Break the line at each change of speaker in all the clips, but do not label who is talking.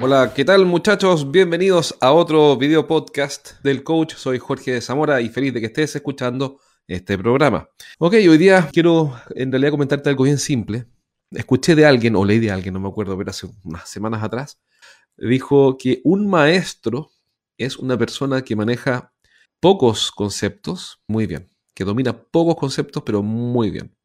Hola, ¿qué tal muchachos? Bienvenidos a otro video podcast del coach. Soy Jorge Zamora y feliz de que estés escuchando este programa. Ok, hoy día quiero en realidad comentarte algo bien simple. Escuché de alguien, o leí de alguien, no me acuerdo, pero hace unas semanas atrás, dijo que un maestro es una persona que maneja pocos conceptos muy bien, que domina pocos conceptos pero muy bien.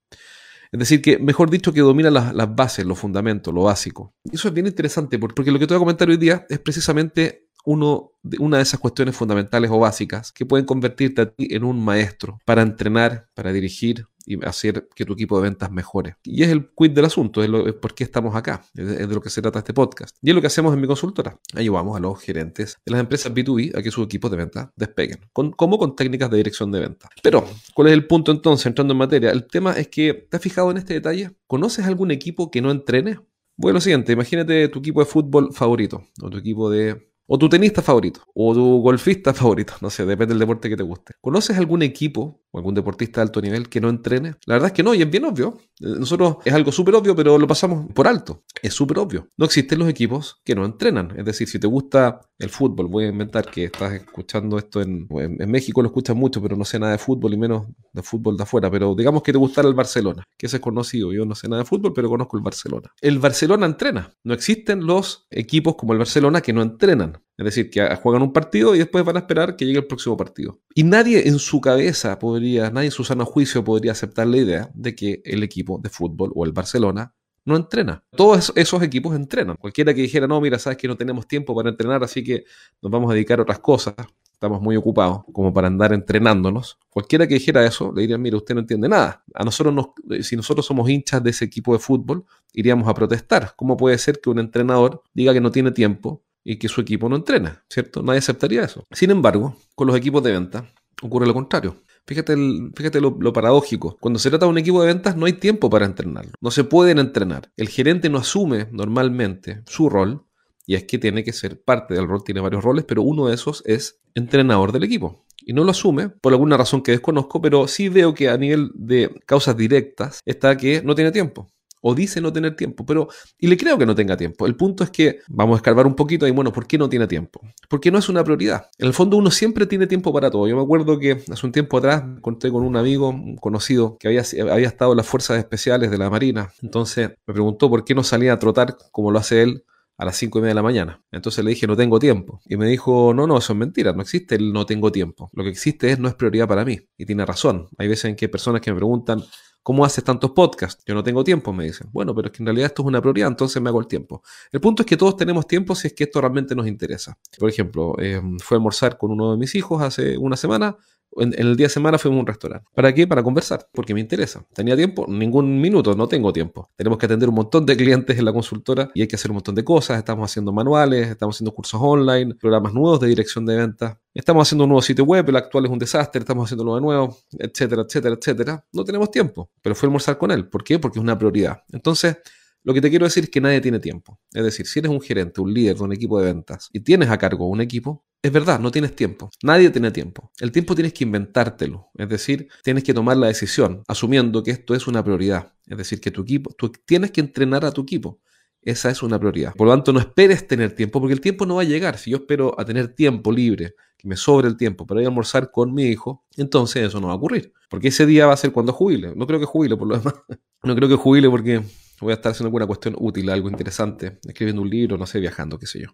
Es decir, que mejor dicho, que domina las, bases, los fundamentos, lo básico. Y eso es bien interesante porque lo que te voy a comentar hoy día es precisamente uno de, una de esas cuestiones fundamentales o básicas que pueden convertirte a ti en un maestro para entrenar, para dirigir, y hacer que tu equipo de ventas mejore. Y es el quid del asunto, es, por qué estamos acá, es de, lo que se trata este podcast. Y es lo que hacemos en mi consultora. Ayudamos a los gerentes de las empresas B2B a que sus equipos de ventas despeguen, con, como con técnicas de dirección de ventas. Pero, ¿cuál es el punto entonces, entrando en materia? El tema es que, ¿te has fijado en este detalle? ¿Conoces algún equipo que no entrene? Bueno, lo siguiente, imagínate tu equipo de fútbol favorito, o tu equipo de o tu tenista favorito, o tu golfista favorito, no sé, depende del deporte que te guste. ¿Conoces algún equipo o algún deportista de alto nivel que no entrene? La verdad es que no, y es bien obvio. Eh, nosotros es algo súper obvio, pero lo pasamos por alto. Es súper obvio. No existen los equipos que no entrenan. Es decir, si te gusta el fútbol, voy a inventar que estás escuchando esto en, en, México, lo escuchas mucho, pero no sé nada de fútbol y menos de fútbol de afuera. Pero digamos que te gustara el Barcelona, que ese es conocido. Yo no sé nada de fútbol, pero conozco el Barcelona. El Barcelona entrena. No existen los equipos como el Barcelona que no entrenan. Es decir, que juegan un partido y después van a esperar que llegue el próximo partido. Y nadie en su cabeza podría, nadie en su sano juicio podría aceptar la idea de que el equipo de fútbol o el Barcelona no entrena. Todos esos equipos entrenan. Cualquiera que dijera, no, mira, sabes que no tenemos tiempo para entrenar, así que nos vamos a dedicar a otras cosas. Estamos muy ocupados como para andar entrenándonos. Cualquiera que dijera eso, le dirían, mira, usted no entiende nada. A nosotros, nos, si nosotros somos hinchas de ese equipo de fútbol, iríamos a protestar. ¿Cómo puede ser que un entrenador diga que no tiene tiempo y que su equipo no entrena, ¿cierto? Nadie aceptaría eso. Sin embargo, con los equipos de venta ocurre lo contrario. Fíjate, fíjate lo, paradójico. Cuando se trata de un equipo de ventas no hay tiempo para entrenarlo. No se pueden entrenar. El gerente no asume normalmente su rol y es que tiene que ser parte del rol, tiene varios roles, pero uno de esos es entrenador del equipo. Y no lo asume por alguna razón que desconozco, pero sí veo que a nivel de causas directas está que no tiene tiempo o dice no tener tiempo, pero y le creo que no tenga tiempo. El punto es que vamos a escarbar un poquito y bueno, ¿por qué no tiene tiempo? Porque no es una prioridad. En el fondo uno siempre tiene tiempo para todo. Yo me acuerdo que hace un tiempo atrás encontré con un amigo conocido que había, había estado en las fuerzas especiales de la Marina. Entonces me preguntó por qué no salía a trotar como lo hace él a las 5 y media de la mañana. Entonces le dije, no tengo tiempo. Y me dijo, no, no, eso es mentira, no existe el no tengo tiempo. Lo que existe es no es prioridad para mí. Y tiene razón. Hay veces en que personas que me preguntan, ¿Cómo haces tantos podcasts? Yo no tengo tiempo, me dicen. Bueno, pero es que en realidad esto es una prioridad, entonces me hago el tiempo. El punto es que todos tenemos tiempo si es que esto realmente nos interesa. Por ejemplo, eh, fue a almorzar con uno de mis hijos hace una semana en, el día de semana fuimos a un restaurante. ¿Para qué? Para conversar, porque me interesa. ¿Tenía tiempo? Ningún minuto, no tengo tiempo. Tenemos que atender un montón de clientes en la consultora y hay que hacer un montón de cosas. Estamos haciendo manuales, estamos haciendo cursos online, programas nuevos de dirección de ventas. Estamos haciendo un nuevo sitio web, el actual es un desastre, estamos haciéndolo de nuevo, etcétera, etcétera, etcétera. No tenemos tiempo, pero fue a almorzar con él. ¿Por qué? Porque es una prioridad. Entonces, lo que te quiero decir es que nadie tiene tiempo. Es decir, si eres un gerente, un líder de un equipo de ventas y tienes a cargo un equipo, es verdad, no tienes tiempo. Nadie tiene tiempo. El tiempo tienes que inventártelo. Es decir, tienes que tomar la decisión asumiendo que esto es una prioridad. Es decir, que tu equipo, tú tienes que entrenar a tu equipo. Esa es una prioridad. Por lo tanto, no esperes tener tiempo, porque el tiempo no va a llegar. Si yo espero a tener tiempo libre, que me sobre el tiempo para ir a almorzar con mi hijo, entonces eso no va a ocurrir. Porque ese día va a ser cuando jubile. No creo que jubile, por lo demás. No creo que jubile porque voy a estar haciendo alguna cuestión útil, algo interesante, escribiendo un libro, no sé, viajando, qué sé yo.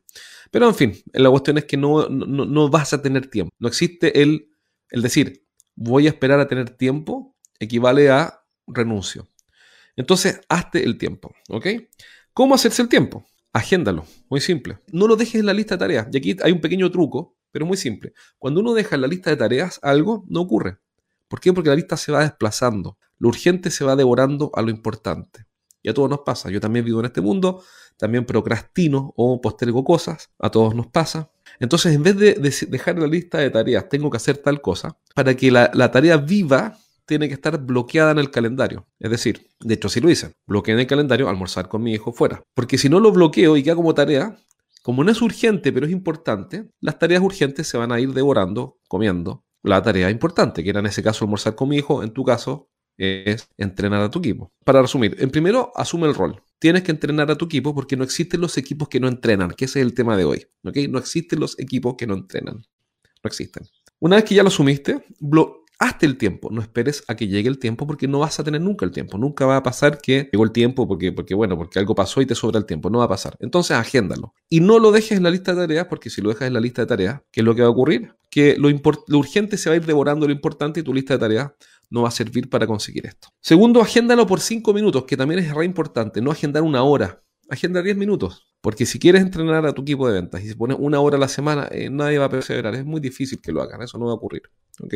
Pero en fin, la cuestión es que no, no, vas a tener tiempo. No existe el, el decir, voy a esperar a tener tiempo, equivale a renuncio. Entonces, hazte el tiempo, ¿ok? ¿Cómo hacerse el tiempo? Agéndalo, muy simple. No lo dejes en la lista de tareas. Y aquí hay un pequeño truco, pero muy simple. Cuando uno deja en la lista de tareas algo, no ocurre. ¿Por qué? Porque la lista se va desplazando. Lo urgente se va devorando a lo importante. Y a todos nos pasa. Yo también vivo en este mundo, también procrastino o postergo cosas, a todos nos pasa. Entonces, en vez de, dejar la lista de tareas, tengo que hacer tal cosa, para que la, tarea viva, tiene que estar bloqueada en el calendario. Es decir, de hecho, si lo hice, bloqueé en el calendario almorzar con mi hijo fuera. Porque si no lo bloqueo y queda como tarea, como no es urgente, pero es importante, las tareas urgentes se van a ir devorando, comiendo la tarea importante, que era en ese caso almorzar con mi hijo, en tu caso, es entrenar a tu equipo. Para resumir, en primero asume el rol. tienes que entrenar a tu equipo porque no existen los equipos que no entrenan, que ese es el tema de hoy. ¿ok? No existen los equipos que no entrenan. No existen. Una vez que ya lo asumiste, hazte el tiempo. No esperes a que llegue el tiempo porque no vas a tener nunca el tiempo. Nunca va a pasar que llegó el tiempo porque, porque bueno, porque algo pasó y te sobra el tiempo. No va a pasar. Entonces, agéndalo. Y no lo dejes en la lista de tareas porque si lo dejas en la lista de tareas, ¿qué es lo que va a ocurrir? Que lo, lo urgente se va a ir devorando lo importante y tu lista de tareas no va a servir para conseguir esto. Segundo, agéndalo por cinco minutos, que también es re importante. No agendar una hora. Agenda 10 minutos. Porque si quieres entrenar a tu equipo de ventas y se pone una hora a la semana, eh, nadie va a perseverar. Es muy difícil que lo hagan. Eso no va a ocurrir. ¿Ok?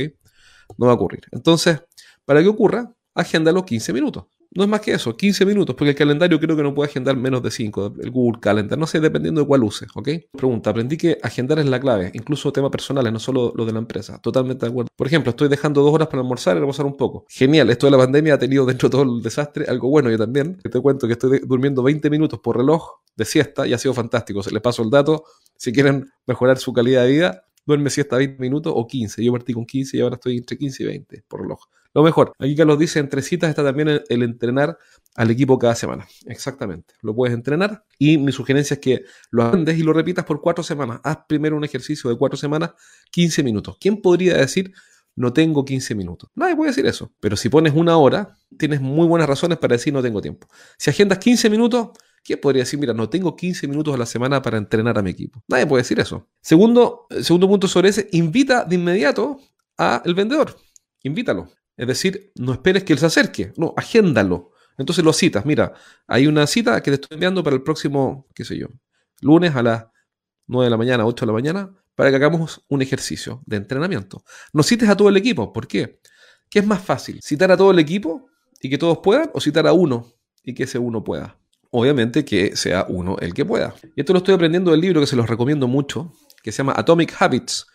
No va a ocurrir. Entonces, para que ocurra, agéndalo 15 minutos. No es más que eso, 15 minutos, porque el calendario creo que no puede agendar menos de 5, el Google Calendar, no sé, dependiendo de cuál uses, ¿ok? Pregunta, aprendí que agendar es la clave, incluso temas personales, no solo lo de la empresa, totalmente de acuerdo. Por ejemplo, estoy dejando dos horas para almorzar y reposar un poco. Genial, esto de la pandemia ha tenido dentro de todo el desastre algo bueno, yo también. Te cuento que estoy durmiendo 20 minutos por reloj de siesta y ha sido fantástico, se les paso el dato, si quieren mejorar su calidad de vida, duerme siesta 20 minutos o 15, yo partí con 15 y ahora estoy entre 15 y 20 por reloj. Lo mejor, aquí Carlos dice, entre citas está también el, entrenar al equipo cada semana. Exactamente, lo puedes entrenar y mi sugerencia es que lo aprendes y lo repitas por cuatro semanas. Haz primero un ejercicio de cuatro semanas, 15 minutos. ¿Quién podría decir no tengo 15 minutos? Nadie puede decir eso. Pero si pones una hora, tienes muy buenas razones para decir no tengo tiempo. Si agendas 15 minutos, ¿Quién podría decir, mira, no tengo 15 minutos a la semana para entrenar a mi equipo? Nadie puede decir eso. Segundo, segundo punto sobre ese, invita de inmediato al vendedor. Invítalo. Es decir, no esperes que él se acerque, no, agéndalo. Entonces lo citas, mira, hay una cita que te estoy enviando para el próximo, qué sé yo, lunes a las 9 de la mañana, 8 de la mañana, para que hagamos un ejercicio de entrenamiento. No cites a todo el equipo, ¿por qué? ¿Qué es más fácil? ¿Citar a todo el equipo y que todos puedan o citar a uno y que ese uno pueda? Obviamente que sea uno el que pueda. Y esto lo estoy aprendiendo del libro que se los recomiendo mucho, que se llama Atomic Habits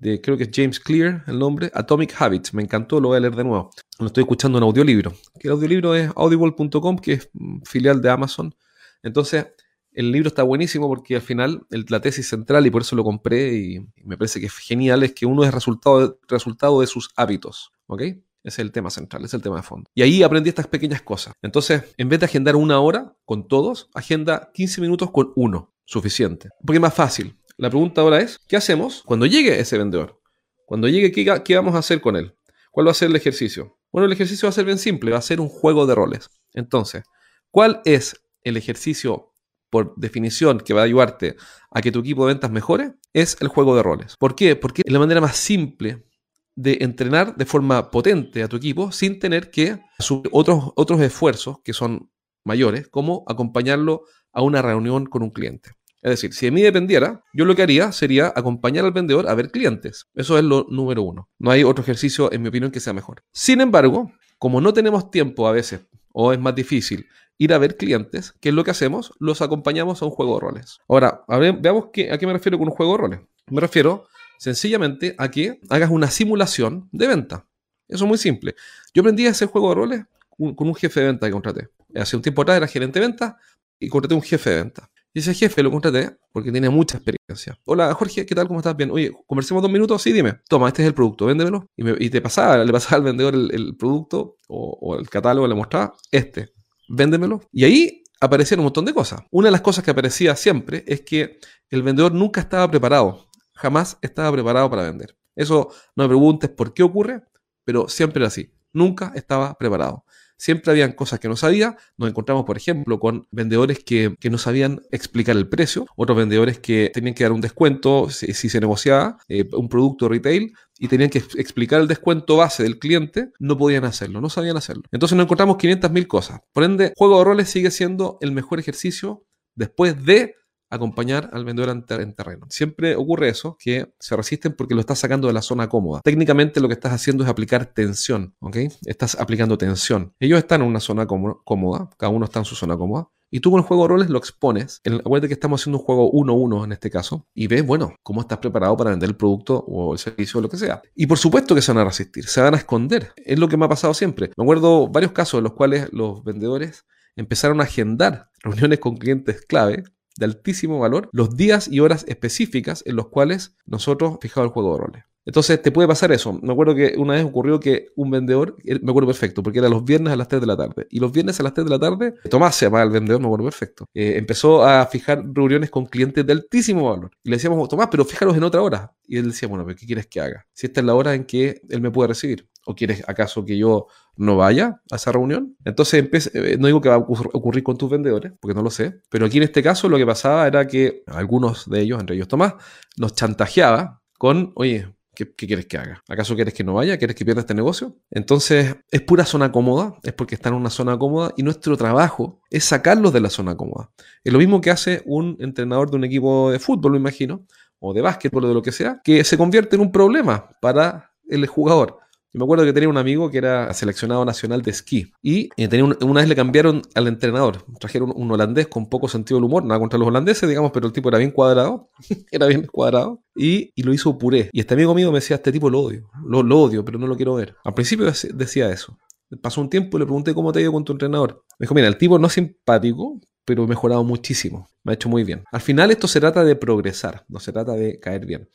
creo que es James Clear el nombre, Atomic Habits. Me encantó, lo voy a leer de nuevo. Lo estoy escuchando en audiolibro. Que el audiolibro es audible.com, que es filial de Amazon. Entonces, el libro está buenísimo porque al final la tesis central, y por eso lo compré y, me parece que es genial, es que uno es resultado, resultado de sus hábitos. ¿Ok? Ese es el tema central, es el tema de fondo. Y ahí aprendí estas pequeñas cosas. Entonces, en vez de agendar una hora con todos, agenda 15 minutos con uno. Suficiente. Porque es más fácil. La pregunta ahora es, ¿qué hacemos cuando llegue ese vendedor? Cuando llegue, ¿qué, vamos a hacer con él? ¿Cuál va a ser el ejercicio? Bueno, el ejercicio va a ser bien simple, va a ser un juego de roles. Entonces, ¿cuál es el ejercicio por definición que va a ayudarte a que tu equipo de ventas mejore? Es el juego de roles. ¿Por qué? Porque es la manera más simple de entrenar de forma potente a tu equipo sin tener que hacer otros, otros esfuerzos que son mayores, como acompañarlo a una reunión con un cliente. Es decir, si de mí dependiera, yo lo que haría sería acompañar al vendedor a ver clientes. Eso es lo número uno. No hay otro ejercicio, en mi opinión, que sea mejor. Sin embargo, como no tenemos tiempo a veces, o es más difícil ir a ver clientes, ¿qué es lo que hacemos? Los acompañamos a un juego de roles. Ahora, veamos a qué me refiero con un juego de roles. Me refiero sencillamente a que hagas una simulación de venta. Eso es muy simple. Yo aprendí a juego de roles con un jefe de venta que contraté. Hace un tiempo atrás era gerente de venta y contraté un jefe de venta. Y ese jefe lo contraté porque tiene mucha experiencia. Hola, Jorge, ¿qué tal? ¿Cómo estás? Bien. Oye, conversemos dos minutos. Sí, dime. Toma, este es el producto, véndemelo. Y, te pasaba, le pasaba al vendedor el, producto o, el catálogo, le mostraba este, véndemelo. Y ahí aparecían un montón de cosas. Una de las cosas que aparecía siempre es que el vendedor nunca estaba preparado. Jamás estaba preparado para vender. Eso no me preguntes por qué ocurre, pero siempre era así. Nunca estaba preparado siempre habían cosas que no sabía. Nos encontramos, por ejemplo, con vendedores que, no sabían explicar el precio, otros vendedores que tenían que dar un descuento si, se negociaba eh, un producto retail y tenían que explicar el descuento base del cliente, no podían hacerlo, no sabían hacerlo. Entonces nos encontramos 500.000 cosas. Por ende, juego de roles sigue siendo el mejor ejercicio después de acompañar al vendedor en, terreno. Siempre ocurre eso, que se resisten porque lo estás sacando de la zona cómoda. Técnicamente lo que estás haciendo es aplicar tensión, ¿ok? Estás aplicando tensión. Ellos están en una zona cómoda, cada uno está en su zona cómoda, y tú con el juego de roles lo expones. Acuérdate que estamos haciendo un juego 1-1 en este caso. Y ves, bueno, cómo estás preparado para vender el producto o el servicio o lo que sea. Y por supuesto que se van a resistir, se van a esconder. Es lo que me ha pasado siempre. Me acuerdo varios casos en los cuales los vendedores empezaron a agendar reuniones con clientes clave de altísimo valor los días y horas específicas en los cuales nosotros fijamos el juego de roles. Entonces te puede pasar eso. Me acuerdo que una vez ocurrió que un vendedor, me acuerdo perfecto, porque era los viernes a las 3 de la tarde. Y los viernes a las 3 de la tarde, Tomás se llamaba el vendedor, me acuerdo perfecto. Eh, empezó a fijar reuniones con clientes de altísimo valor. Y le decíamos, Tomás, pero fíjalos en otra hora. Y él decía, bueno, pero ¿qué quieres que haga? Si esta es la hora en que él me puede recibir. ¿O quieres acaso que yo no vaya a esa reunión? Entonces, eh, no digo que va a ocurrir con tus vendedores, porque no lo sé, pero aquí en este caso lo que pasaba era que algunos de ellos, entre ellos Tomás, nos chantajeaba con, oye, ¿Qué, quieres que haga? ¿Acaso quieres que no vaya? ¿Quieres que pierda este negocio? Entonces, es pura zona cómoda, es porque están en una zona cómoda y nuestro trabajo es sacarlos de la zona cómoda. Es lo mismo que hace un entrenador de un equipo de fútbol, me imagino, o de básquetbol o de lo que sea, que se convierte en un problema para el jugador. Yo me acuerdo que tenía un amigo que era seleccionado nacional de esquí y eh, tenía una vez le cambiaron al entrenador. Trajeron un holandés con poco sentido del humor, nada contra los holandeses, digamos, pero el tipo era bien cuadrado, era bien cuadrado y, lo hizo puré. Y este amigo mío me decía, este tipo lo odio, lo, odio, pero no lo quiero ver. Al principio decía eso. Pasó un tiempo y le pregunté cómo te ha ido con tu entrenador. Me dijo, mira, el tipo no es simpático, pero he mejorado muchísimo. Me ha hecho muy bien. Al final esto se trata de progresar, no se trata de caer bien.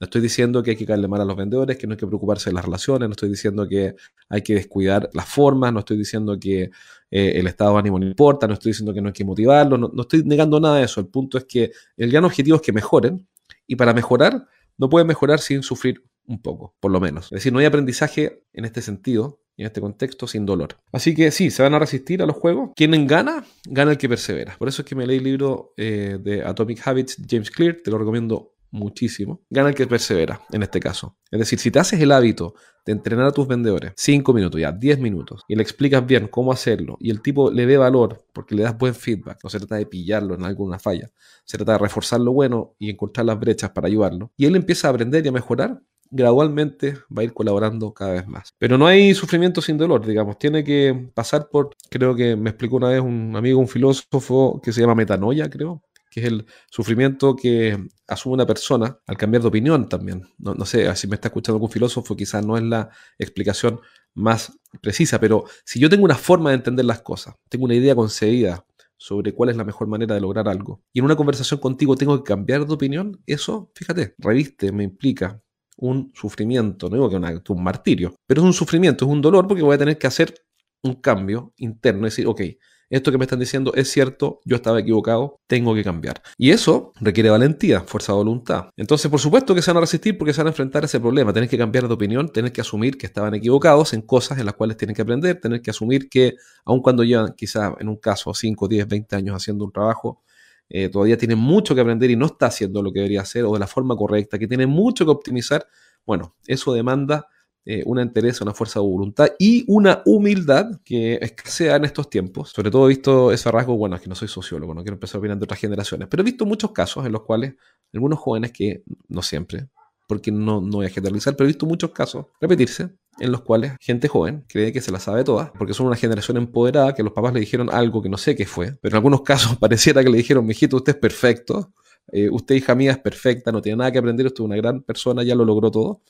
No estoy diciendo que hay que caerle mal a los vendedores, que no hay que preocuparse de las relaciones, no estoy diciendo que hay que descuidar las formas, no estoy diciendo que eh, el estado de ánimo no importa, no estoy diciendo que no hay que motivarlo, no, estoy negando nada de eso. El punto es que el gran objetivo es que mejoren y para mejorar no pueden mejorar sin sufrir un poco, por lo menos. Es decir, no hay aprendizaje en este sentido en este contexto sin dolor. Así que sí, se van a resistir a los juegos. Quien gana, gana el que persevera. Por eso es que me leí el libro eh, de Atomic Habits, James Clear, te lo recomiendo muchísimo, gana el que persevera en este caso. Es decir, si te haces el hábito de entrenar a tus vendedores 5 minutos, ya 10 minutos, y le explicas bien cómo hacerlo, y el tipo le ve valor porque le das buen feedback, no se trata de pillarlo en alguna falla, se trata de reforzar lo bueno y encontrar las brechas para ayudarlo, y él empieza a aprender y a mejorar, gradualmente va a ir colaborando cada vez más. Pero no hay sufrimiento sin dolor, digamos, tiene que pasar por, creo que me explicó una vez un amigo, un filósofo que se llama metanoia, creo, es el sufrimiento que asume una persona al cambiar de opinión también. No, sé, si me está escuchando algún filósofo, quizás no es la explicación más precisa, pero si yo tengo una forma de entender las cosas, tengo una idea concebida sobre cuál es la mejor manera de lograr algo, y en una conversación contigo tengo que cambiar de opinión, eso, fíjate, reviste, me implica un sufrimiento, no digo que un martirio, pero es un sufrimiento, es un dolor porque voy a tener que hacer un cambio interno, es decir, ok, esto que me están diciendo es cierto, yo estaba equivocado, tengo que cambiar. Y eso requiere valentía, fuerza de voluntad. Entonces, por supuesto que se van a resistir porque se van a enfrentar a ese problema. Tienen que cambiar de opinión, tienen que asumir que estaban equivocados en cosas en las cuales tienen que aprender, tener que asumir que, aun cuando llevan quizá en un caso 5, 10, 20 años haciendo un trabajo, eh, todavía tienen mucho que aprender y no está haciendo lo que debería hacer o de la forma correcta, que tiene mucho que optimizar. Bueno, eso demanda eh, una entereza, una fuerza de voluntad y una humildad que escasea en estos tiempos. Sobre todo he visto ese rasgo, bueno, es que no soy sociólogo, no quiero empezar a opinar de otras generaciones, pero he visto muchos casos en los cuales algunos jóvenes que, no siempre, porque no, no voy a generalizar, pero he visto muchos casos repetirse en los cuales gente joven cree que se la sabe toda, porque son una generación empoderada que los papás le dijeron algo que no sé qué fue, pero en algunos casos pareciera que le dijeron, mijito, usted es perfecto, eh, usted hija mía es perfecta, no tiene nada que aprender, usted es una gran persona, ya lo logró todo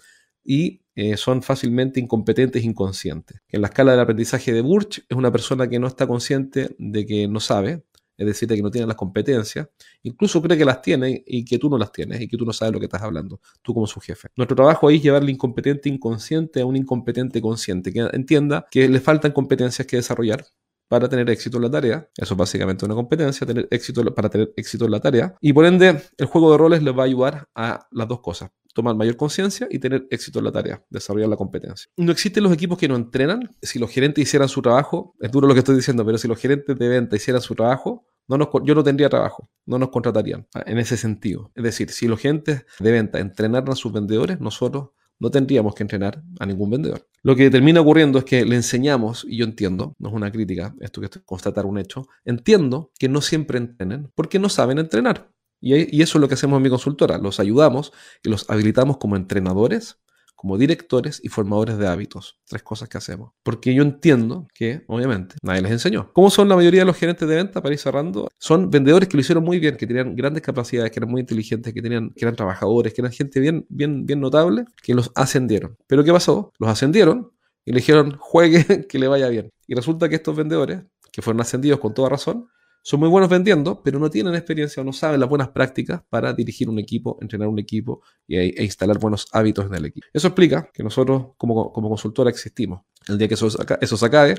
y eh, son fácilmente incompetentes e inconscientes. En la escala del aprendizaje de Burch es una persona que no está consciente de que no sabe, es decir, de que no tiene las competencias, incluso cree que las tiene y que tú no las tienes y que tú no sabes lo que estás hablando, tú como su jefe. Nuestro trabajo ahí es llevar al incompetente inconsciente a un incompetente consciente, que entienda que le faltan competencias que desarrollar para tener éxito en la tarea. Eso es básicamente una competencia, tener éxito para tener éxito en la tarea. Y por ende, el juego de roles les va a ayudar a las dos cosas tomar mayor conciencia y tener éxito en la tarea, desarrollar la competencia. No existen los equipos que no entrenan. Si los gerentes hicieran su trabajo, es duro lo que estoy diciendo, pero si los gerentes de venta hicieran su trabajo, yo no tendría trabajo, no nos contratarían ah, en ese sentido. Es decir, si los gerentes de venta entrenaran a sus vendedores, nosotros no tendríamos que entrenar a ningún vendedor. Lo que termina ocurriendo es que le enseñamos, y yo entiendo, no es una crítica, esto que es constatar un hecho, entiendo que no siempre entrenen porque no saben entrenar. Y, eso es lo que hacemos en mi consultora. Los ayudamos y los habilitamos como entrenadores, como directores y formadores de hábitos. Tres cosas que hacemos. Porque yo entiendo que, obviamente, nadie les enseñó. ¿Cómo son la mayoría de los gerentes de venta, para ir cerrando? Son vendedores que lo hicieron muy bien, que tenían grandes capacidades, que eran muy inteligentes, que, tenían, que eran trabajadores, que eran gente bien, bien, bien notable, que los ascendieron. Pero ¿qué pasó? Los ascendieron y le dijeron, juegue, que le vaya bien. Y resulta que estos vendedores, que fueron ascendidos con toda razón, son muy buenos vendiendo, pero no tienen experiencia o no saben las buenas prácticas para dirigir un equipo, entrenar un equipo e, e instalar buenos hábitos en el equipo. Eso explica que nosotros como, como consultora existimos. El día que eso, eso se acabe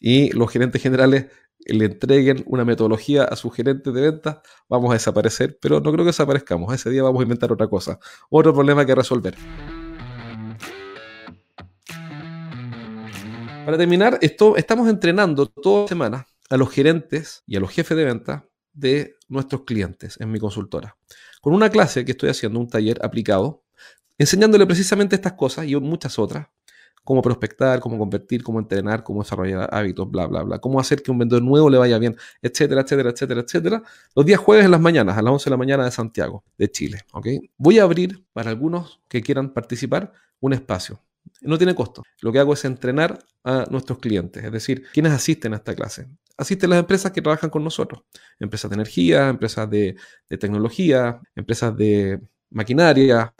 y los gerentes generales le entreguen una metodología a su gerente de ventas, vamos a desaparecer, pero no creo que desaparezcamos. Ese día vamos a inventar otra cosa, otro problema que resolver. Para terminar, estamos entrenando toda semana a los gerentes y a los jefes de venta de nuestros clientes en mi consultora. Con una clase que estoy haciendo, un taller aplicado, enseñándole precisamente estas cosas y muchas otras, cómo prospectar, cómo convertir, cómo entrenar, cómo desarrollar hábitos, bla, bla, bla, cómo hacer que un vendedor nuevo le vaya bien, etcétera, etcétera, etcétera, etcétera, los días jueves en las mañanas, a las 11 de la mañana de Santiago, de Chile. Voy a abrir para algunos que quieran participar un espacio. No tiene costo. Lo que hago es entrenar a nuestros clientes, es decir, quienes asisten a esta clase. Asisten las empresas que trabajan con nosotros. Empresas de energía, empresas de, tecnología, empresas de maquinaria,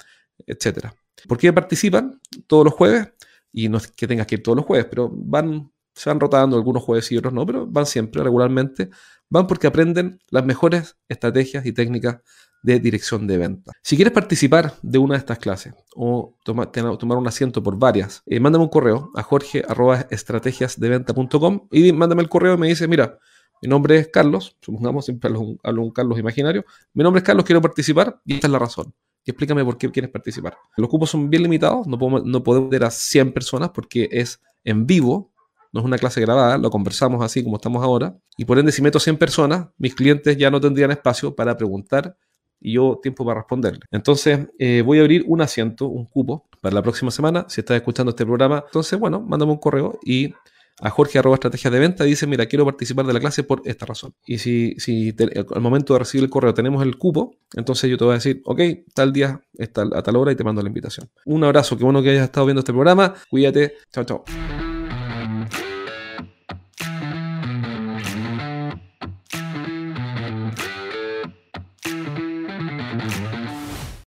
etc. ¿Por qué participan todos los jueves? Y no es que tengas que ir todos los jueves, pero van, se van rotando algunos jueves y otros no, pero van siempre, regularmente. Van porque aprenden las mejores estrategias y técnicas de dirección de venta. Si quieres participar de una de estas clases o tomar un asiento por varias, eh, mándame un correo a jorge.estrategiasdeventa.com y mándame el correo y me dice, mira, mi nombre es Carlos, supongamos siempre hablo un, un Carlos imaginario, mi nombre es Carlos, quiero participar y esta es la razón. Y explícame por qué quieres participar. Los cupos son bien limitados, no podemos, no ver a 100 personas porque es en vivo, no es una clase grabada, lo conversamos así como estamos ahora. Y por ende, si meto 100 personas, mis clientes ya no tendrían espacio para preguntar y yo tiempo para responderle. Entonces, eh, voy a abrir un asiento, un cupo para la próxima semana. Si estás escuchando este programa, entonces, bueno, mándame un correo y a Jorge arroba estrategias de venta dice, mira, quiero participar de la clase por esta razón. Y si, si al momento de recibir el correo tenemos el cupo, entonces yo te voy a decir, ok, tal día, a tal hora y te mando la invitación. Un abrazo, qué bueno que hayas estado viendo este programa. Cuídate. Chao, chao.